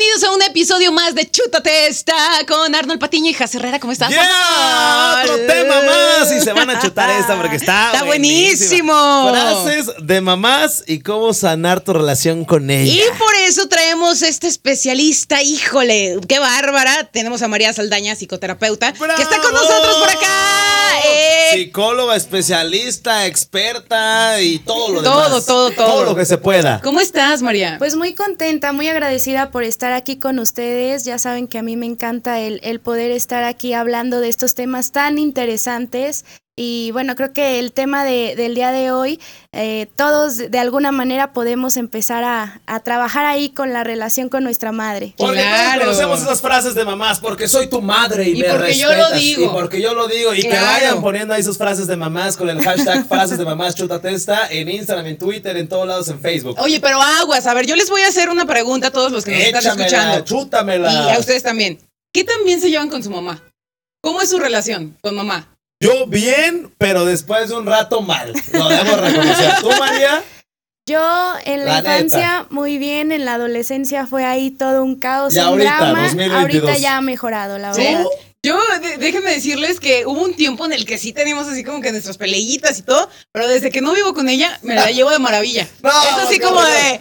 Bienvenidos a un episodio más de Chútate esta con Arnold Patiño y Jazz Herrera. ¿Cómo estás? ¡Ya! Otro tema más y se van a chutar esta porque está Está buenísimo. Frases de mamás y cómo sanar tu relación con ella. Y por eso traemos este especialista, híjole, qué bárbara. Tenemos a María Saldaña, psicoterapeuta, que está con nosotros por acá. Eh, Psicóloga, especialista, experta y todo lo Todo, demás. todo, todo. Todo lo que se pueda. ¿Cómo estás, María? Pues muy contenta, muy agradecida por estar aquí con ustedes. Ya saben que a mí me encanta el, el poder estar aquí hablando de estos temas tan interesantes. Y bueno, creo que el tema de- del día de hoy, eh, todos de alguna manera podemos empezar a, a trabajar ahí con la relación con nuestra madre. Porque Claro. todos conocemos esas frases de mamás, porque soy tu madre y, Y me porque yo lo digo. Y porque yo lo digo. Y que vayan poniendo ahí sus frases de mamás con el hashtag frases de mamás chútate esta en Instagram, en Twitter, en todos lados, en Facebook. Oye, pero aguas, a ver, yo les voy a hacer una pregunta a todos los que nos están Échamela, escuchando. chútamela. Y a ustedes también. ¿Qué tan bien se llevan con su mamá? ¿Cómo es su relación con mamá? Yo bien, pero después de un rato mal. Lo debo reconocer. ¿Tú, María? Yo en la, La neta. infancia muy bien, en la adolescencia fue ahí todo un caos, Y un ahorita, drama. 2022. Ahorita ya ha mejorado, la ¿Sí? verdad. Yo, de- déjenme decirles que hubo un tiempo en el que sí teníamos así como que nuestras peleitas y todo, pero desde que no vivo con ella, me la llevo de maravilla. No, es así no, como no. de, eh,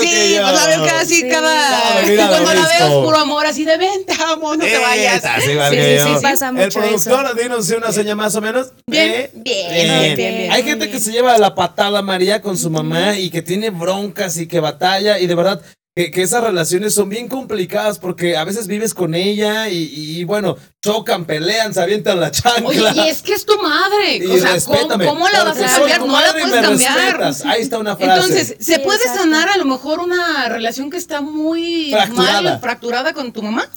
sí, pues la veo casi Sí. cada, No, mira, cuando la veo es puro amor, así de ven, te amo, no te vayas. Sí, sí, sí, pasa El mucho productor, dinos una seña más o menos. Bien, Eh, bien, bien, bien, Hay gente bien. que se lleva la patada María con su mamá y que tiene broncas y que batalla y de verdad que, que esas relaciones son bien complicadas porque a veces vives con ella y, y, bueno, chocan, pelean, se avientan la chancla. Oye, y es que es tu madre. Y o sea, ¿cómo, respétame, cómo la vas a cambiar? No la puedes cambiar. respetas. Ahí está una frase. Entonces, ¿se Sí, puede exacto. sanar a lo mejor una relación que está muy Fracturada. mal, fracturada con tu mamá?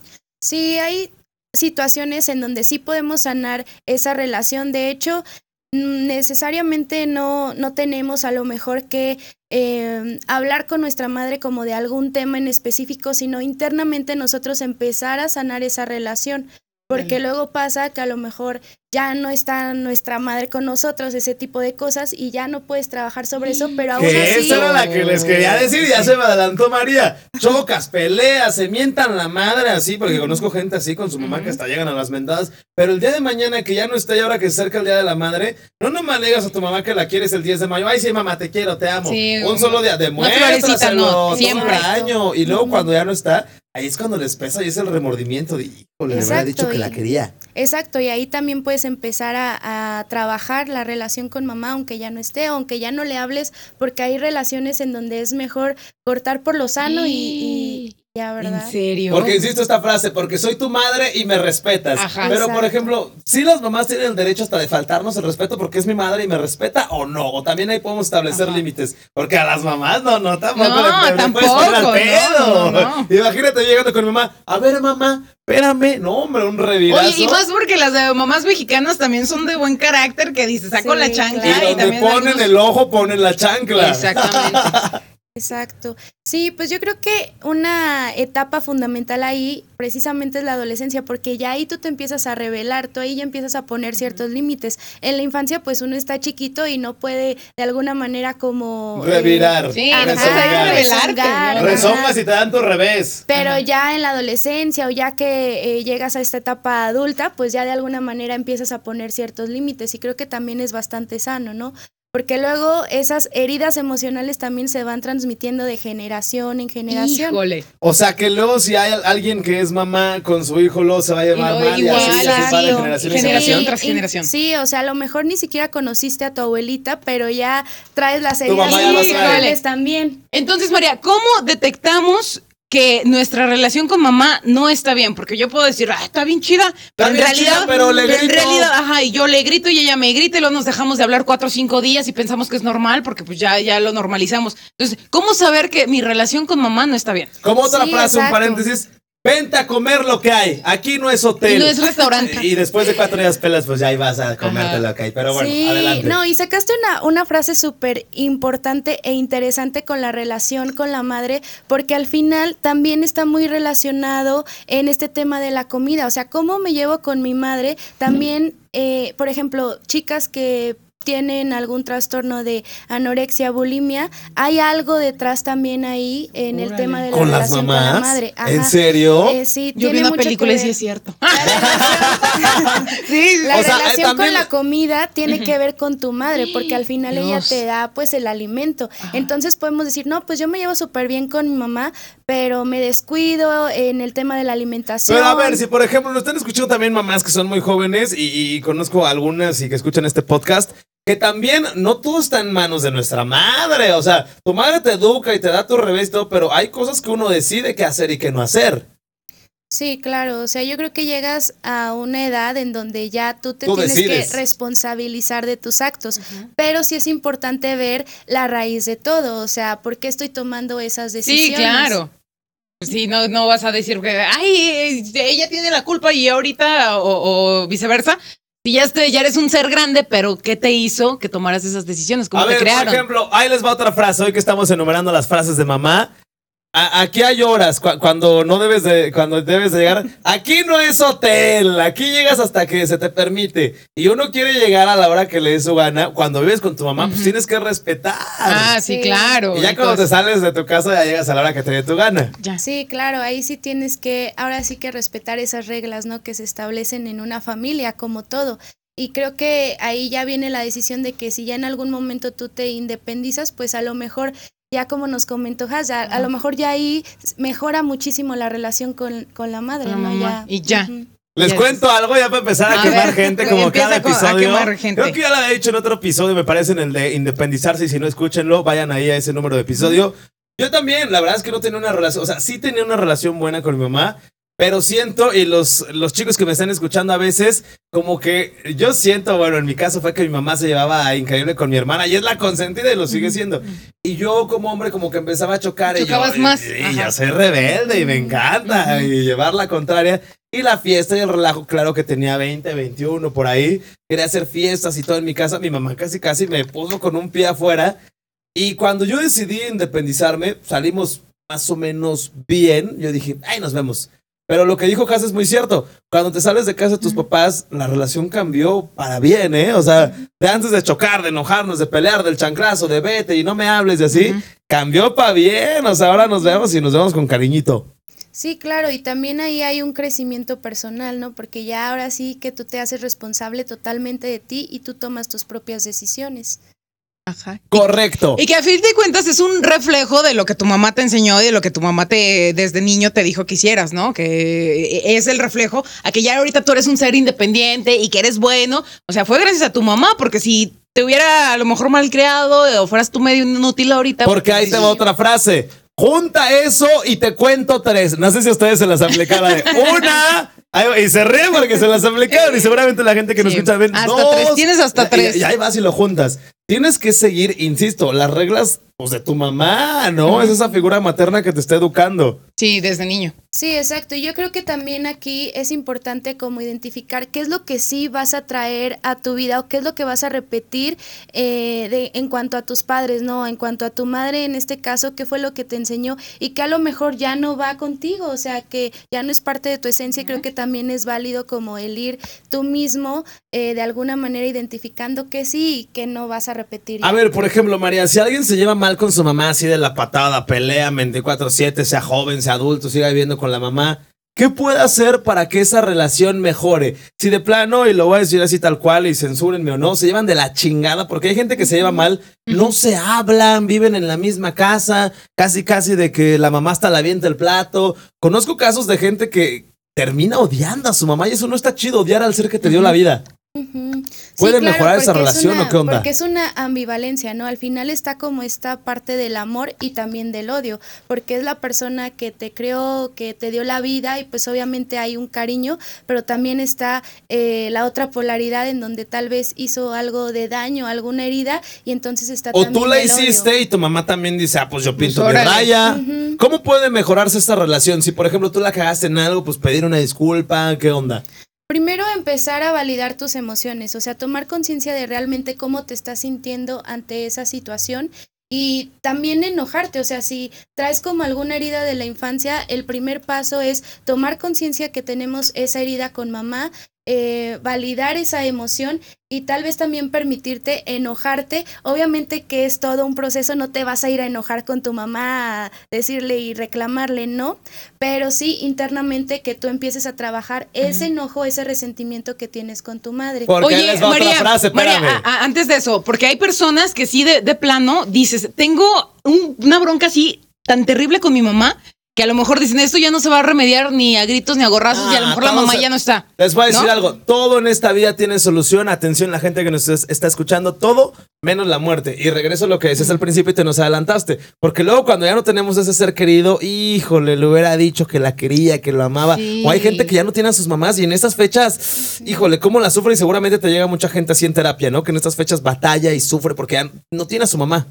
Sí, hay situaciones en donde sí podemos sanar esa relación. De hecho, necesariamente no, no tenemos a lo mejor que eh, hablar con nuestra madre como de algún tema en específico, sino internamente nosotros empezar a sanar esa relación. Porque luego pasa que a lo mejor ya no está nuestra madre con nosotros, ese tipo de cosas, y ya no puedes trabajar sobre eso, pero aún Que así... esa era la que les quería decir, ya se me adelantó María. Chocas, peleas, se mientan la madre así, porque conozco gente así con su mamá que hasta llegan a las mentadas. Pero el día de mañana que ya no está y ahora que se acerca el día de la madre, no nomás le digas a tu mamá que la quieres el 10 de mayo. Ay, sí, mamá, te quiero, te amo. Sí, un solo día, demuéstraselo no, todo siempre. el año. Y luego cuando ya no está, ahí es cuando les pesa y es el remordimiento de, híjole, le hubiera Exacto, dicho que la y- quería. Exacto, y ahí también puedes empezar a, a trabajar la relación con mamá, aunque ya no esté, aunque ya no le hables, porque hay relaciones en donde es mejor cortar por lo sano y, y ya, ¿verdad? ¿En serio? Porque insisto esta frase, porque soy tu madre y me respetas. Ajá. Pero por ejemplo, si las mamás tienen el derecho hasta de faltarnos el respeto porque es mi madre y me respeta o no, o también ahí podemos establecer Ajá. límites, porque a las mamás no, no, tampoco No, le, le puedes al no, pedo. no, no. Imagínate llegando con mi mamá, a ver mamá, espérame, no hombre, un revirazo. Oye, y más porque las de mamás mexicanas también son de buen carácter, que dices, saco Sí, la chancla y y, donde también ponen algunos- el ojo, ponen la chancla. Exactamente. Exacto. Sí, pues yo creo que una etapa fundamental ahí precisamente es la adolescencia, porque ya ahí tú te empiezas a revelar, tú ahí ya empiezas a poner ciertos límites. En la infancia pues uno está chiquito y no puede de alguna manera como... eh, Revirar, Sí, Ajá, pues hay que rezongar. revelarte, rezongar, ¿no? Re- Rezongas y te dan tu revés. Pero Ajá. ya en la adolescencia o ya que eh, llegas a esta etapa adulta, pues ya de alguna manera empiezas a poner ciertos límites y creo que también es bastante sano, ¿no? Porque luego esas heridas emocionales también se van transmitiendo de generación en generación. Híjole. O sea que luego si hay alguien que es mamá con su hijo, luego se va a llevar luego mal y igual, así ya se va de generación en Generación generación. tras y- generación. Sí, o sea, a lo mejor ni siquiera conociste a tu abuelita, pero ya traes las heridas emocionales también. Entonces, María, ¿cómo detectamos que nuestra relación con mamá no está bien? Porque yo puedo decir, ah, está bien chida, pero en bien realidad, chida, pero le en grito. realidad, ajá, y yo le grito y ella me grita y luego nos dejamos de hablar cuatro o cinco días y pensamos que es normal porque pues ya, ya lo normalizamos. Entonces, ¿cómo saber que mi relación con mamá no está bien? Como otra Sí, frase, un exacto. paréntesis. Vente a comer lo que hay. Aquí no es hotel. Y no es restaurante. Y después de cuatro días pelas, pues ya ahí vas a comerte Ajá. lo que hay. Pero bueno, sí, adelante. no, y sacaste una, una frase súper importante e interesante con la relación con la madre, porque al final también está muy relacionado en este tema de la comida. O sea, cómo me llevo con mi madre, también, eh, por ejemplo, chicas que tienen algún trastorno de anorexia, bulimia, hay algo detrás también ahí en el tema de la ¿Con las relación con la madre. ¿En serio? Eh, sí, Yo vi una mucho película y sí es cierto. sí, la O sea, eh, relación con la comida tiene que ver con tu madre, porque al final ella te da pues el alimento. Entonces podemos decir, no, pues yo me llevo súper bien con mi mamá, pero me descuido en el tema de la alimentación. Pero a ver, si por ejemplo nos están escuchando también mamás que son muy jóvenes y, y conozco algunas y que escuchan este podcast, que también no todo está en manos de nuestra madre. O sea, tu madre te educa y te da tu revés y todo, pero hay cosas que uno decide qué hacer y qué no hacer. Sí, claro. O sea, yo creo que llegas a una edad en donde ya tú te Tú tienes decides. que responsabilizar de tus actos. Pero sí es importante ver la raíz de todo. O sea, ¿por qué estoy tomando esas decisiones? Sí, claro. Pues Sí, no, no vas a decir que, ay, ella tiene la culpa y ahorita, o, o viceversa. Si ya, este- ya eres un ser grande, pero ¿qué te hizo que tomaras esas decisiones? ¿Cómo a te ver, crearon? por ejemplo, ahí les va otra frase. Hoy que estamos enumerando las frases de mamá. A- aquí hay horas cu- cuando no debes de cuando debes de llegar. Aquí no es hotel, aquí llegas hasta que se te permite. Y uno quiere llegar a la hora que le dé su gana. Cuando vives con tu mamá, pues tienes que respetar. ah, sí, Sí. claro. y ya cuando te Entonces, sales de tu casa ya llegas a la hora que te dé tu gana. ya. Sí, claro, ahí sí tienes que, ahora sí que respetar esas reglas, ¿no? Que se establecen en una familia, como todo. Y creo que ahí ya viene la decisión de que si ya en algún momento tú te independizas, pues a lo mejor, ya como nos comentó Has, ya- a lo mejor ya ahí mejora muchísimo la relación con, con la madre, La ¿no? mamá. Y ya. Ujú. Les Ya cuento algo ya para empezar a, A quemar ver, gente como cada a episodio. quemar gente. Creo que ya lo había dicho en otro episodio, me parece en el de independizarse y si no escúchenlo, vayan ahí a ese número de episodio. Yo también, la verdad es que no tenía una relación, o sea, sí tenía una relación buena con mi mamá, pero siento, y los, los chicos que me están escuchando a veces, como que yo siento, bueno, en mi caso fue que mi mamá se llevaba increíble con mi hermana y es la consentida y lo sigue siendo. Y yo como hombre como que empezaba a chocar y yo, Chocabas más. y, y yo soy rebelde y me encanta y llevar la contraria. Y la fiesta y el relajo, claro que tenía 20, 21 por ahí. Quería hacer fiestas y todo en mi casa. Mi mamá casi casi me puso con un pie afuera. Y cuando yo decidí independizarme, salimos más o menos bien. Yo dije, ay, nos vemos. Pero lo que dijo Casa es muy cierto. Cuando te sales de casa de tus papás, la relación cambió para bien, ¿eh? O sea, de antes de chocar, de enojarnos, de pelear, del chanclazo, de vete y no me hables y así, cambió para bien. O sea, ahora nos vemos y nos vemos con cariñito. Sí, claro, y también ahí hay un crecimiento personal, ¿no? Porque ya ahora sí que tú te haces responsable totalmente de ti y tú tomas tus propias decisiones. Ajá. Correcto. Y que a fin de cuentas es un reflejo de lo que tu mamá te enseñó y de lo que tu mamá te desde niño te dijo que hicieras, ¿no? Que es el reflejo a que ya ahorita tú eres un ser independiente y que eres bueno. O sea, fue gracias a tu mamá, porque si te hubiera a lo mejor mal creado o fueras tú medio inútil ahorita. Porque ahí te va otra frase. Junta eso y te cuento tres. No sé si ustedes se las aplicaron. de Una. Y se ríen porque se las aplicaron. Y seguramente la gente que nos escucha ven. Hasta dos. tres. Tienes hasta Y- tres. Y, ahí vas y lo juntas. Tienes que seguir, insisto, las reglas pues, de tu mamá, ¿no? Es esa figura materna que te está educando. Sí, desde niño. Sí, exacto. Y yo creo que también aquí es importante como identificar qué es lo que sí vas a traer a tu vida o qué es lo que vas a repetir eh, de, en cuanto a tus padres, ¿no? En cuanto a tu madre, en este caso, qué fue lo que te enseñó y que a lo mejor ya no va contigo, o sea, que ya no es parte de tu esencia y creo que también es válido como el ir tú mismo eh, de alguna manera identificando que sí y que no vas a repetir. A ver, por ejemplo, María, si alguien se lleva mal con su mamá así de la patada, pelea 24-7, sea joven, sea adulto, siga viviendo con la mamá, ¿qué puede hacer para que esa relación mejore? Si de plano, y lo voy a decir así tal cual, y censúrenme o no, se llevan de la chingada, porque hay gente que se lleva mal, no se hablan, viven en la misma casa, casi casi de que la mamá hasta la avienta el plato. Conozco casos de gente que termina odiando a su mamá y eso no está chido, odiar al ser que te dio la vida. ¿Puede mejorar esa porque es relación una- o qué onda? Porque es una ambivalencia, ¿no? Al final está como esta parte del amor y también del odio, porque es la persona que te creó, que te dio la vida y pues obviamente hay un cariño, pero también está eh, la otra polaridad en donde tal vez hizo algo de daño, alguna herida y entonces está O también tú la el odio. hiciste y tu mamá también dice, ah, pues yo pinto mi órale. raya. ¿Cómo puede mejorarse esta relación? Si, por ejemplo, tú la cagaste en algo, pues pedir una disculpa, ¿qué onda? Primero empezar a validar tus emociones, o sea, tomar conciencia de realmente cómo te estás sintiendo ante esa situación y también enojarte, o sea, si traes como alguna herida de la infancia, el primer paso es tomar conciencia que tenemos esa herida con mamá eh, validar esa emoción y tal vez también permitirte enojarte. Obviamente que es todo un proceso, no te vas a ir a enojar con tu mamá, a decirle y reclamarle, no, pero sí internamente que tú empieces a trabajar ese enojo, ese resentimiento que tienes con tu madre. Oye, María, antes de eso, porque hay personas que sí de, de plano dices, tengo una bronca así tan terrible con mi mamá que a lo mejor dicen esto ya no se va a remediar ni a gritos ni a gorrazos y a lo ah, mejor la mamá ya no está. Les voy a decir algo, todo en esta vida tiene solución, atención la gente que nos está escuchando, todo menos la muerte. Y regreso a lo que decías al principio y te nos adelantaste, porque luego cuando ya no tenemos ese ser querido, híjole, le hubiera dicho que la quería, que lo amaba. O hay gente que ya no tiene a sus mamás y en estas fechas, híjole, cómo la sufre y seguramente te llega mucha gente así en terapia, ¿no? Que en estas fechas batalla y sufre porque ya no tiene a su mamá.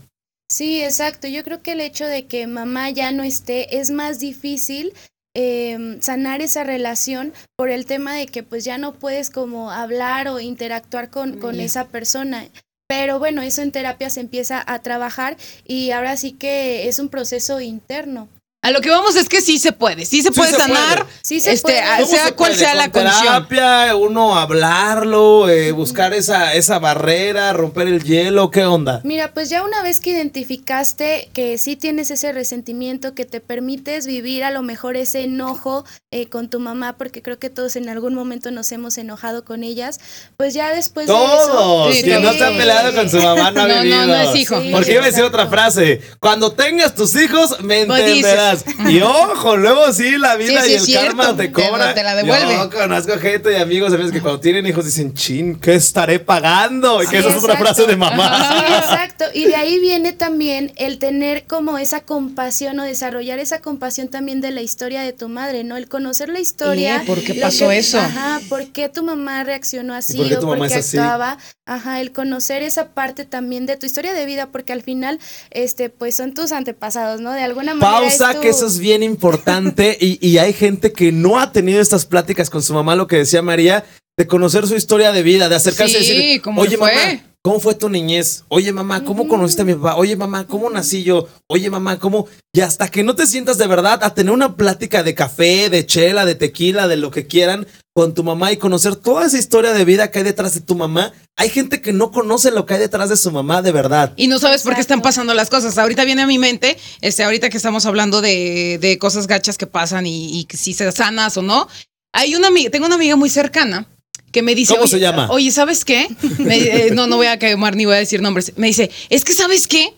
Sí, exacto. Yo creo que el hecho de que mamá ya no esté es más difícil em, sanar esa relación por el tema de que pues ya no puedes como hablar o interactuar con, con esa persona. Pero bueno, eso en terapia se empieza a trabajar y ahora sí que es un proceso interno. A lo que vamos es que sí se puede, sí se puede sanar, Sí se este, puede. sea cual sea la condición. terapia, uno hablarlo, eh, buscar esa, esa barrera, romper el hielo, ¿qué onda? Mira, pues ya una vez que identificaste que sí tienes ese resentimiento, que te permites vivir a lo mejor ese enojo eh, con tu mamá, porque creo que todos en algún momento nos hemos enojado con ellas, pues ya después de eso... Todos, quien no está peleado con su mamá no ha vivido. No, no es hijo. porque iba a decir otra frase, cuando tengas tus hijos me pues entenderás. Y ojo, luego sí, la vida y el karma te cobra. Te, la devuelve. Yo conozco gente y amigos, amigos que cuando tienen hijos dicen, chin, ¿qué estaré pagando? Y que esa es otra frase de mamá. Sí, exacto. Y de ahí viene también el tener como esa compasión o desarrollar esa compasión también de la historia de tu madre, ¿no? El conocer la historia. ¿Por qué pasó eso? Ajá, ¿por qué tu mamá reaccionó así o por qué actuaba? Ajá, el conocer esa parte también de tu historia de vida, porque al final, este, pues son tus antepasados, ¿no? De alguna manera. Pausa, que eso es bien importante y, hay gente que no ha tenido estas pláticas con su mamá, lo que decía María, de conocer su historia de vida, de acercarse y decir, oye mamá, ¿cómo fue tu niñez? Oye mamá, ¿cómo conociste a mi papá? Oye mamá, ¿cómo nací yo? Oye mamá, ¿cómo? Y hasta que no te sientas de verdad a tener una plática de café, de chela, de tequila, de lo que quieran con tu mamá y conocer toda esa historia de vida que hay detrás de tu mamá. Hay gente que no conoce lo que hay detrás de su mamá de verdad. Y no sabes por qué están pasando las cosas. Ahorita viene a mi mente, este, ahorita que estamos hablando de, de cosas gachas que pasan y, y si se sanas o no. Hay una amiga, tengo una amiga muy cercana que me dice. ¿Cómo se llama? Oye, ¿sabes qué? Eh, no, no voy a quemar ni voy a decir nombres. Me dice, es que ¿sabes qué?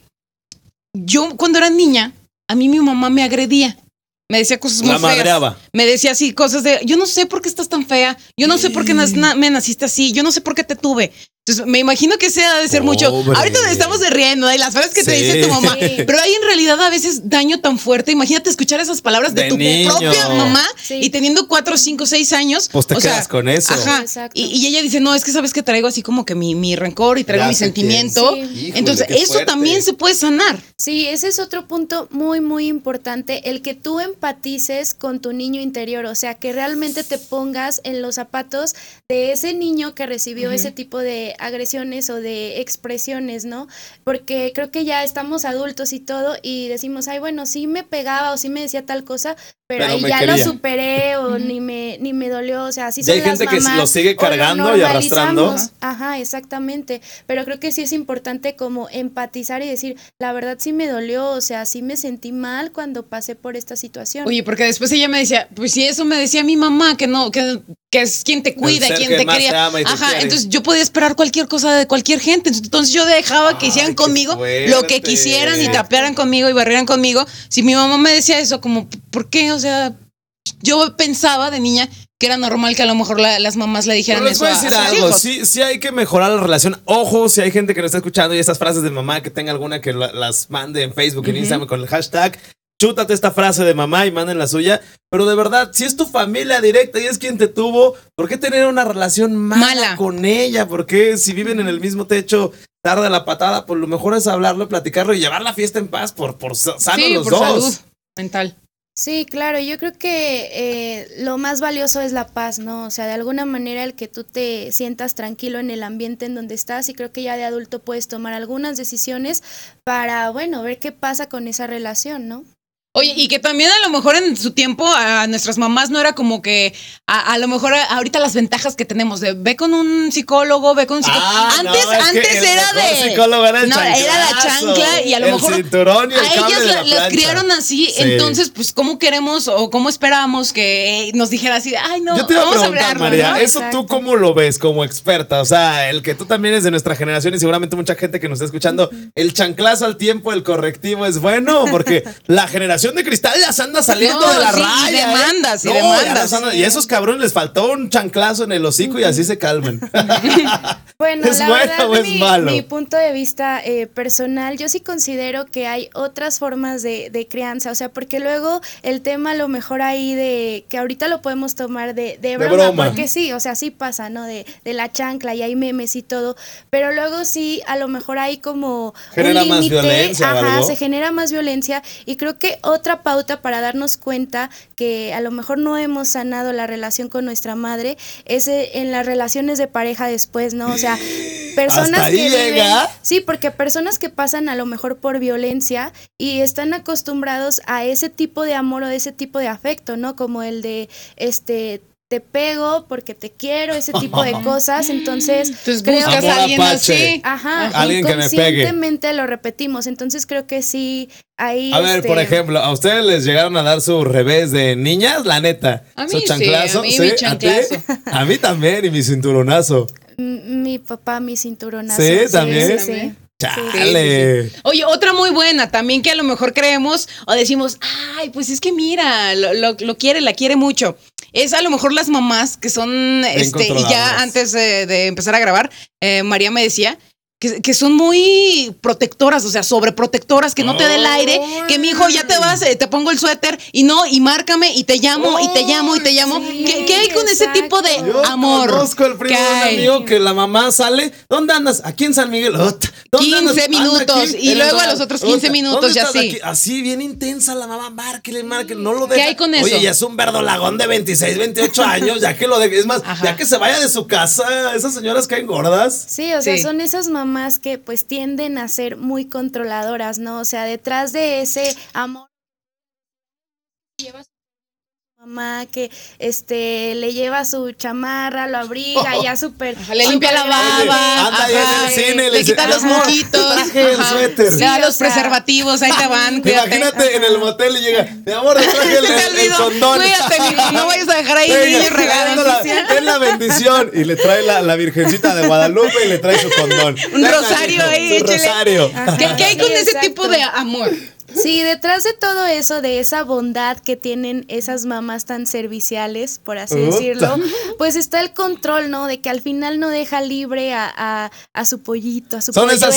Yo cuando era niña, a mí mi mamá me agredía. Me decía cosas muy feas. Me decía así cosas de, yo no sé por qué estás tan fea, yo no sé por qué me naciste así, yo no sé por qué te tuve. Entonces, me imagino que sea de ser mucho. Ahorita estamos de riendo de las palabras que te dice tu mamá, pero hay en realidad a veces daño tan fuerte. Imagínate escuchar esas palabras de, tu propia mamá y teniendo cuatro, cinco, seis años. Pues te quedas con eso. Ajá. Y, ella dice, no, es que sabes que traigo así como que mi, mi rencor y traigo mi sentimiento. Entonces, eso también se puede sanar. Sí, ese es otro punto muy, muy importante, el que tú empatices con tu niño interior, o sea, que realmente te pongas en los zapatos de ese niño que recibió ese tipo de agresiones o de expresiones, ¿no? Porque creo que ya estamos adultos y todo y decimos, ay, bueno, sí me pegaba o sí me decía tal cosa, pero, ahí ya lo superé o ni me ni me dolió, o sea, sí son hay gente que lo sigue cargando y arrastrando. Ajá, exactamente, pero creo que sí es importante como empatizar y decir, la verdad sí me dolió, o sea, sí me sentí mal cuando pasé por esta situación. Oye, porque después ella me decía, pues si eso me decía mi mamá, que no, que, que es quien te cuida, quien te quería. Ajá, entonces yo podía esperar cualquier cosa de cualquier gente, entonces yo dejaba que hicieran conmigo lo que quisieran y tapearan conmigo y barrieran conmigo. Si mi mamá me decía eso, como, ¿por qué? O sea, yo pensaba de niña que era normal que a lo mejor las mamás le dijeran eso. Les decir algo, sí, sí hay que mejorar la relación. Ojo, si hay gente que nos está escuchando y estas frases de mamá, que tenga alguna que las mande en Facebook, en Instagram con el hashtag. Chútate esta frase de mamá y manden la suya. Pero de verdad, si es tu familia directa y es quien te tuvo, ¿por qué tener una relación mala, con ella? ¿Por qué si viven en el mismo techo tarda la patada? Pues lo mejor es hablarlo, platicarlo y llevar la fiesta en paz por, por sano los dos. Salud mental. Sí, claro, yo creo que eh, lo más valioso es la paz, ¿no? O sea, de alguna manera el que tú te sientas tranquilo en el ambiente en donde estás y creo que ya de adulto puedes tomar algunas decisiones para, bueno, ver qué pasa con esa relación, ¿no? Oye, y que también a lo mejor en su tiempo a nuestras mamás no era como que a, a lo mejor a- ahorita las ventajas que tenemos de ve con un psicólogo, ve con un psicólogo. Ah, no, antes es que antes el era de psicólogo era el no, era la chancla y a lo el mejor cinturón y el a ellas de la- la las criaron así, Sí. entonces pues cómo queremos o cómo esperábamos que nos dijera así, de, ay no, Yo te iba a vamos a preguntar, hablarlo, María, ¿no? ¿eso tú cómo lo ves como experta? O sea, el que tú también eres de nuestra generación y seguramente mucha gente que nos está escuchando, ¿el chanclazo al tiempo, el correctivo es bueno? Porque la generación de cristal ya se anda saliendo No, de la sí, y raya. ¿eh? demandas, y No, demandas. anda- y a esos cabrones les faltó un chanclazo en el hocico y así se calmen. Bueno, ¿Es la bueno verdad, o es mi, malo? mi punto de vista eh, personal, yo sí considero que hay otras formas de, de crianza, o sea, porque luego el tema a lo mejor ahí de, que ahorita lo podemos tomar de, de broma, broma. porque sí, o sea, sí pasa, ¿no? De, de la chancla y hay memes y todo, pero luego sí, a lo mejor hay como Genera un más límite, violencia ajá, algo. se genera más violencia y creo que otra pauta para darnos cuenta que a lo mejor no hemos sanado la relación con nuestra madre es eh, en las relaciones de pareja después, ¿no? O sea, personas ¿Hasta ahí que viven- llega? sí, porque personas que pasan a lo mejor por violencia y están acostumbrados a ese tipo de amor o ese tipo de afecto, ¿no? Como el de este te pego porque te quiero, ese tipo de cosas, entonces Entonces creo a alguien así. Ajá, Alguien que me pegue. inconscientemente lo repetimos, entonces creo que sí ahí A ver, este, por ejemplo, ¿a ustedes les llegaron a dar su revés de niñas? La neta. A mí ¿Su sí, chanclazo? a mí mi chanclazo. A mí también, y mi cinturonazo. mi papá mi cinturonazo. ¿Sí? ¿También? Sí, sí. Chale. Oye, otra muy buena, también que a lo mejor creemos o decimos, ay, pues es que mira, lo, lo- lo quiere, la quiere mucho. Es a lo mejor las mamás que son, este, ya antes de, de empezar a grabar, eh, María me decía que, que son muy protectoras, o sea, sobreprotectoras, que no te dé el aire, que mi hijo ya te vas, eh, te pongo el suéter y no, y márcame y te llamo y te llamo y te llamo. Sí, ¿Qué, qué hay con ese tipo de Yo amor? conozco el primo ¿Qué de un amigo que la mamá sale. ¿Dónde andas? Aquí en San Miguel. ¿Dónde 15 andas? Anda minutos, aquí, y luego a los otros 15 Ota. minutos, ¿Dónde y así. Aquí. Así, bien intensa la mamá. Márquele, márquele. No lo deja. hay con eso? Oye, ya es un verdolagón de 26, 28 años. Ya que lo deje. Es más, Ajá. ya que se vaya de su casa. Esas señoras caen gordas. Sí, o sea, Sí. son esas mamás que pues tienden a ser muy controladoras, ¿no? O sea, detrás de ese amor lleva su mamá que este le lleva su chamarra, lo abriga, ya súper Le limpia la baba, anda en el cine le quita los "Amor, moquitos, te traje el ajá, suéter". le da los sea, preservativos, ahí te van, cuídate. Imagínate en el motel y llega. Mi amor, traje el, condón. Cuídate, no vayas a dejar ahí Venga, niños regados. ten la- bendición. Y le trae la, la virgencita de Guadalupe y le trae su condón. Un Venga, rosario ahí, échale. rosario. ¿Qué, qué hay con Sí, ese tipo de amor? Sí, detrás de todo eso, de esa bondad que tienen esas mamás tan serviciales, por así decirlo, pues está el control, ¿no? De que al final no deja libre a, a- a su pollito, a su Son esas,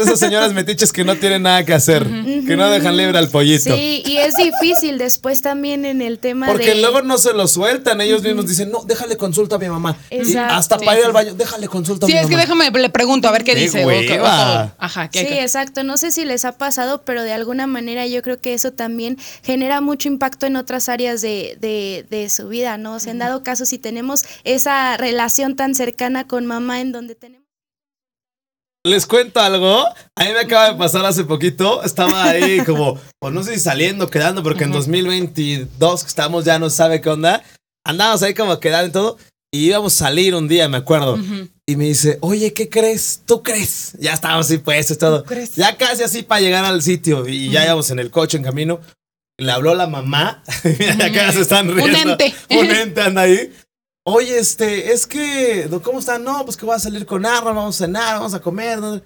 esas señoras metiches que no tienen nada que hacer, que no dejan libre al pollito. Sí, y es difícil después también en el tema Porque de... luego no se lo sueltan, ellos mismos dicen, no, déjale consulta a mi mamá. Y hasta para ir al baño, déjale consulta a Sí, mi es que mamá. déjame, le pregunto a ver qué, Qué dice. o qué- o hueva. todo. Ajá, ¿qué Sí, exacto. No sé si les ha pasado, pero de alguna manera yo creo que eso también genera mucho impacto en otras áreas de, de, de su vida, ¿no? O sea, en dado caso, si tenemos esa relación tan cercana con mamá en donde tenemos... Les cuento algo. A mí me acaba de pasar hace poquito. Estaba ahí como, pues no sé si saliendo, quedando, porque en 2022 que estamos ya no sabe qué onda. Andábamos ahí como quedando y todo. Y íbamos a salir un día, me acuerdo. Y me dice, oye, ¿qué crees? ¿Tú crees? Ya estábamos así puestos, todo. crees? Ya casi así para llegar al sitio. Y ya íbamos en el coche, en camino. Le habló la mamá. Mira, acá se están Un riendo. ente. Un ente anda ahí. Oye, este, es que, ¿cómo están? No, pues que voy a salir con Arma, vamos a cenar, vamos a comer. ¿no?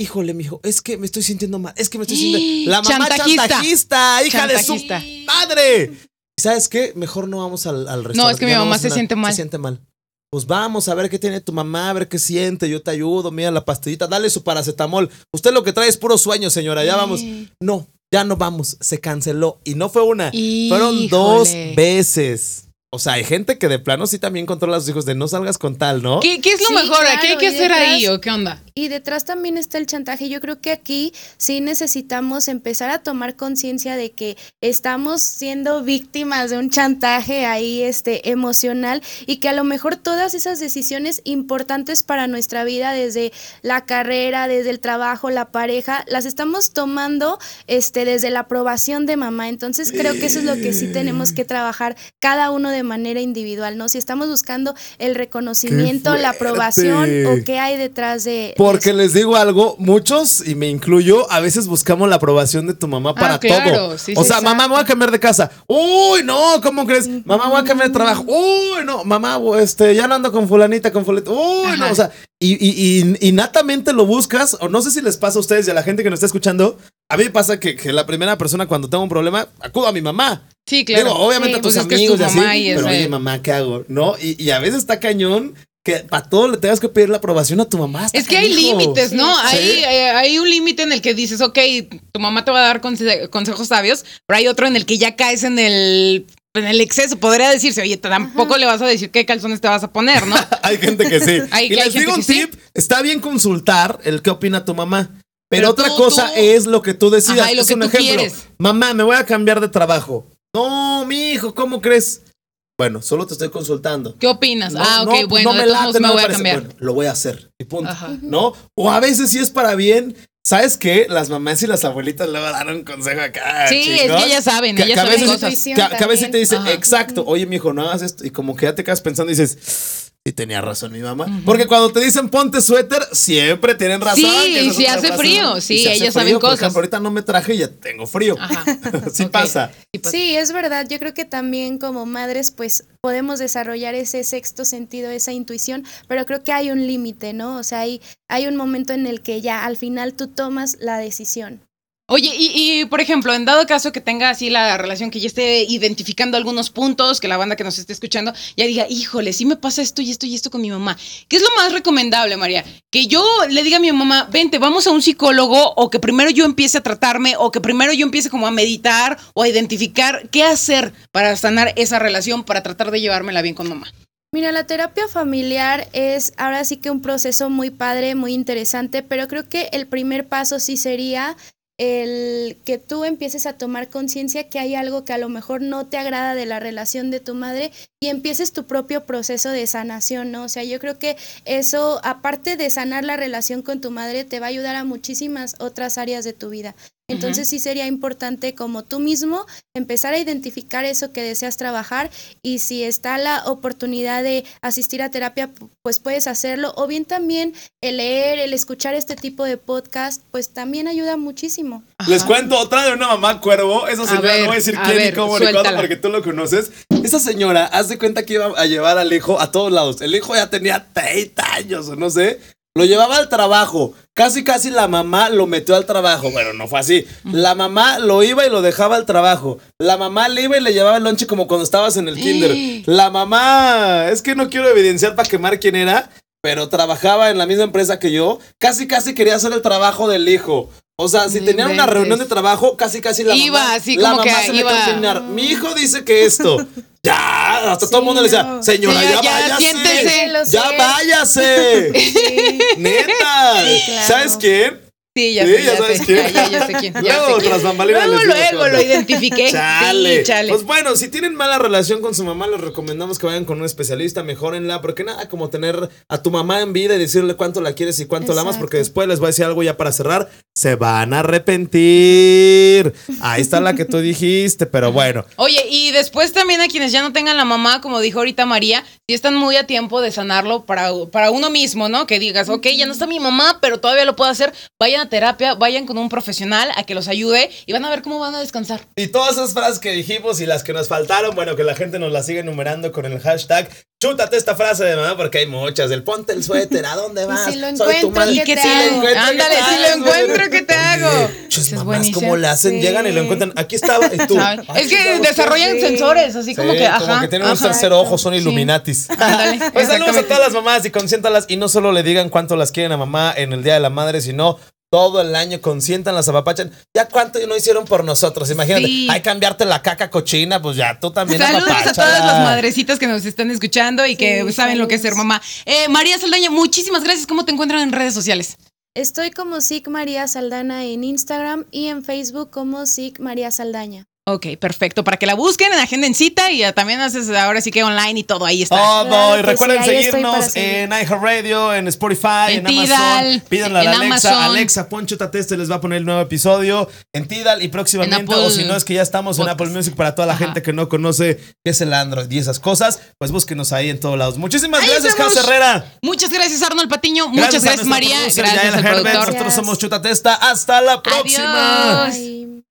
Híjole, mijo, es que me estoy sintiendo mal. Es que me estoy sintiendo. La mamá Chantajista. chantajista, hija Chantajista. de su madre. ¿Y sabes qué? Mejor no vamos al, al restaurante. es que mi no mamá se siente mal. Se siente mal. Pues vamos a ver qué tiene tu mamá, a ver qué siente. Yo te ayudo, mira la pastillita, dale su paracetamol. Usted lo que trae es puro sueño, señora. Ya vamos. No, ya no vamos. Se canceló. Y no fue una, fueron dos veces. O sea, hay gente que de plano sí también controla a sus hijos de no salgas con tal, ¿no? ¿Qué, qué es lo Sí, mejor? claro, ¿Qué hay que hacer ahí o qué onda? Y detrás también está el chantaje. Yo creo que aquí sí necesitamos empezar a tomar conciencia de que estamos siendo víctimas de un chantaje ahí este emocional y que a lo mejor todas esas decisiones importantes para nuestra vida desde la carrera, desde el trabajo, la pareja, las estamos tomando este desde la aprobación de mamá. Entonces creo que eso es lo que sí tenemos que trabajar cada uno de manera individual, ¿no? Si estamos buscando el reconocimiento, la aprobación o qué hay detrás de Porque les digo algo, muchos y me incluyo, a veces buscamos la aprobación de tu mamá para Ah, claro, todo. sí, o sí, sea, mamá, me voy a cambiar de casa. Uy, no, ¿cómo crees? Mamá, voy a cambiar de trabajo. Uy, no, mamá, este, ya no ando con fulanita, con fulanita. Uy, no, o sea, y, y, y, y natamente lo buscas, o no sé si les pasa a ustedes y a la gente que nos está escuchando. A mí me pasa que, que la primera persona cuando tengo un problema, acudo a mi mamá. Sí, claro. Digo, obviamente Sí, a tus pues es que es amigos tu y así. pero es oye, mamá, ¿qué hago? ¿No? Y, y a veces está cañón que para todo le tengas que pedir la aprobación a tu mamá. Es que hay límites, ¿no? Sí. Hay, eh, hay un límite en el que dices, ok, tu mamá te va a dar conse- consejos sabios, pero hay otro en el que ya caes en el, en el exceso. Podría decirse, oye, tampoco le vas a decir qué calzones te vas a poner, ¿no? Hay gente que sí. Hay- y les digo un sí. tip, está bien consultar el qué opina tu mamá. Pero, Pero otra tú- cosa tú- es lo que tú decidas. Ajá, y lo es que un tú ejemplo. quieres. Mamá, me voy a cambiar de trabajo. No, mi hijo, ¿cómo crees? Bueno, solo te estoy consultando. ¿Qué opinas? No, ah, ok, no, pues bueno, no me late, me voy a cambiar. Bueno, lo voy a hacer. Y punto. Ajá. ¿No? O a veces sí es para bien. ¿Sabes qué? Las mamás y las abuelitas le van a dar un consejo acá. Sí, es que ellas saben, Que- ellas que a saben veces- cosas. Intuición Que, que a veces te dicen, Ajá. exacto, oye, mijo, no hagas esto. Y como que ya te quedas pensando y dices, sí tenía razón mi mamá. Porque cuando te dicen ponte suéter, siempre tienen razón. Sí, si hace frío, Y sí, si ellas saben cosas. ejemplo, ahorita no me traje y ya tengo frío. Ajá. sí pasa. Y Sí, es verdad. Yo creo que también como madres, pues podemos desarrollar ese sexto sentido, esa intuición, pero creo que hay un límite, ¿no? O sea, hay, hay un momento en el que ya al final tú tomas la decisión. Oye, y, y, por ejemplo, en dado caso que tenga así la relación, que ya esté identificando algunos puntos, que la banda que nos esté escuchando ya diga, híjole, sí me pasa esto y esto y esto con mi mamá. ¿Qué es lo más recomendable, María? Que yo le diga a mi mamá, vente, vamos a un psicólogo, o que primero yo empiece a tratarme, o que primero yo empiece como a meditar o a identificar qué hacer para sanar esa relación, para tratar de llevármela bien con mamá. Mira, la terapia familiar es ahora sí que un proceso muy padre, muy interesante, pero creo que el primer paso sí sería el que tú empieces a tomar conciencia que hay algo que a lo mejor no te agrada de la relación de tu madre y empieces tu propio proceso de sanación, ¿no? O sea, yo creo que eso, aparte de sanar la relación con tu madre, te va a ayudar a muchísimas otras áreas de tu vida. Entonces sí sería importante como tú mismo empezar a identificar eso que deseas trabajar y si está la oportunidad de asistir a terapia, pu- pues puedes hacerlo. O bien también el leer, el escuchar este tipo de podcast, pues también ayuda muchísimo. Les cuento otra de una mamá cuervo. Esa señora ver, no voy a decir a quién ver, y cómo ni cuándo porque tú lo conoces. Esa señora, haz de cuenta que iba a llevar al hijo a todos lados. El hijo ya tenía 30 años o no sé. Lo llevaba al trabajo. Casi, casi la mamá lo metió al trabajo. Bueno, no fue así. La mamá lo iba y lo dejaba al trabajo. La mamá le iba y le llevaba el lonche como cuando estabas en el kinder. La mamá, es que no quiero evidenciar para quemar quién era, pero trabajaba en la misma empresa que yo. Casi, casi quería hacer el trabajo del hijo. O sea, si tenían una reunión de trabajo, casi, casi la Iba mamá, así la como que mamá se metió iba-. Mi hijo dice que esto. Ya, hasta todo el mundo le decía, señora, Sí, ya, ya, váyase. siéntese. Ya sé. váyase. Sí. Neta. Sí, claro. ¿Sabes quién? Sí, ya Sí, sé, ya ya, sabes sé. quién. Ya, sé quién. Luego, tras bambalinas Luego, luego lo identifiqué. Chale. Sí, chale. Pues bueno, si tienen mala relación con su mamá, les recomendamos que vayan con un especialista, mejórenla, porque nada como tener a tu mamá en vida y decirle cuánto la quieres y cuánto la amas, porque después les voy a decir algo ya para cerrar, se van a arrepentir. Ahí está la que tú dijiste, pero bueno. Oye, y después también a quienes ya no tengan la mamá, como dijo ahorita María, si están muy a tiempo de sanarlo para, para uno mismo, ¿no? Que digas, ok, ya no está mi mamá, pero todavía lo puedo hacer. Vayan a terapia, vayan con un profesional a que los ayude y van a ver cómo van a descansar. Y todas esas frases que dijimos y las que nos faltaron, bueno, que la gente nos las sigue enumerando con el hashtag. Chútate esta frase de mamá porque hay muchas. El ponte el suéter, ¿a dónde vas? si lo Soy tu encuentro, madre. ¿qué ¿Qué te te Si lo hago? encuentro, ¿qué Ándale, te si lo encuentro, ¿qué te hago? es mamás. ¿cómo le hacen? Sí. Llegan y lo encuentran. Aquí estaba. Y tú. Es que desarrollan sí. sensores, así como que, ajá. como que tienen un tercer ojo, son Sí. Illuminatis. Ándale, Pues saludos a todas las mamás y consiéntalas y no solo le digan cuánto las quieren a mamá en el Día de la Madre, sino todo el año consiéntanlas, apapachan. Ya cuánto no hicieron por nosotros, imagínate. Sí. Hay cambiarte la caca cochina, pues ya tú también Saludos a apapáchala. todas las madrecitas que nos están escuchando y que Sí, saben lo que es ser mamá. Eh, María Saldaña, muchísimas gracias. ¿Cómo te encuentran en redes sociales? Estoy como SIC María Saldana en Instagram y en Facebook como SIC María Saldaña. Ok, perfecto. Para que la busquen, agenden cita y ya también haces ahora sí que online y todo ahí está. Todo. Claro y recuerden sí, seguirnos en iHeartRadio, en Spotify, En en, Tidal, Amazon. Pídanle a la en Alexa. Amazon. Alexa, Poncho Tateste les va a poner el nuevo episodio en Tidal y próximamente. En Apple o si no, es que ya estamos en. Apple Music para toda la Ajá. gente que no conoce qué es el Android y esas cosas. Pues búsquenos ahí en todos lados. Muchísimas Ahí gracias. Carlos Herrera. Muchas gracias, Arnold Patiño. Muchas gracias, María. Gracias al productor. Nosotros somos Chutatesta. Hasta la próxima. Adiós. Bye.